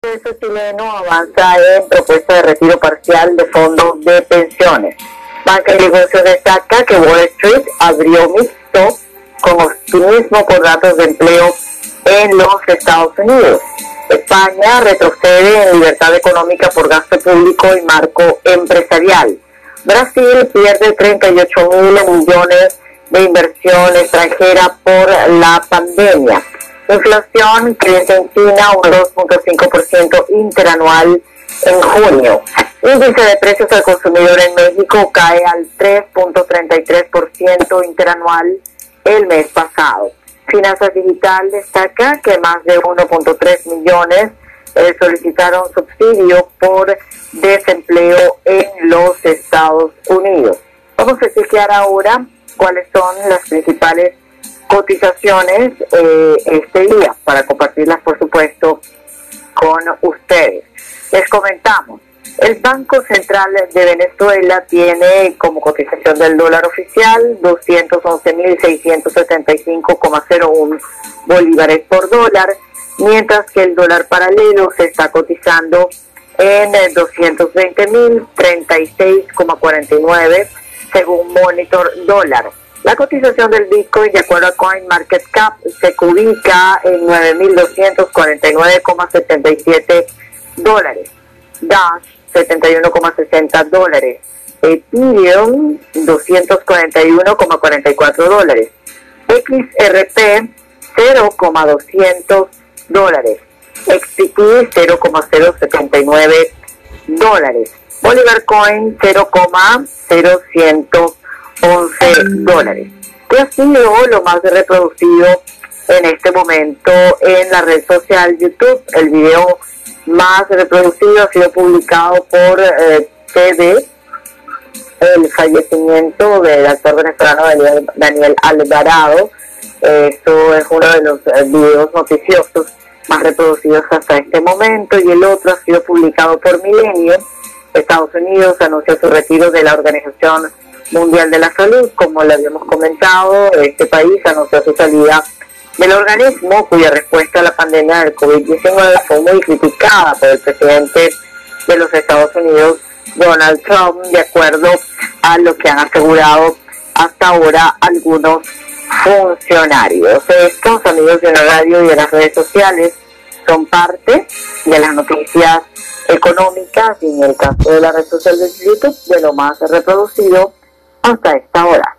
El peso chileno avanza en propuesta de retiro parcial de fondos de pensiones. Banca y Negocios destaca que Wall Street abrió mixto con optimismo por datos de empleo en los Estados Unidos. España retrocede en libertad económica por gasto público y marco empresarial. Brasil pierde 38 mil millones de inversión extranjera por la pandemia. Inflación crece en China un 2.5% interanual en junio. Índice de precios al consumidor en México cae al 3.33% interanual el mes pasado. Finanzas Digital destaca que más de 1.3 millones eh, solicitaron subsidio por desempleo en los Estados Unidos. Vamos a chequear ahora cuáles son las principales cotizaciones eh, este día para compartirlas, por supuesto, con ustedes. Les comentamos, el Banco Central de Venezuela tiene como cotización del dólar oficial 211.675,01 bolívares por dólar, mientras que el dólar paralelo se está cotizando en 220.036,49 según Monitor Dólar. La cotización del Bitcoin, de acuerdo a CoinMarketCap, se ubica en 9.249,77 dólares. Dash, 71,60 dólares. Ethereum, 241,44 dólares. XRP, 0,200 dólares. XTP, 0,079 dólares. Bolívar Coin, 0,0100 11 dólares. Que ha sido lo más reproducido en este momento en la red social YouTube. El video más reproducido ha sido publicado por eh, TV, el fallecimiento del actor venezolano Daniel, Alvarado. esto es uno de los eh, videos noticiosos más reproducidos hasta este momento y el otro ha sido publicado por Milenio. Estados Unidos anunció su retiro de la organización Mundial de la Salud. Como le habíamos comentado, este país anunció su salida del organismo cuya respuesta a la pandemia del COVID-19 fue muy criticada por el presidente de los Estados Unidos, Donald Trump, de acuerdo a lo que han asegurado hasta ahora algunos funcionarios. Estos amigos de la radio y de las redes sociales son parte de las noticias económicas y en el caso de la red social de YouTube de lo más reproducido hasta esta hora.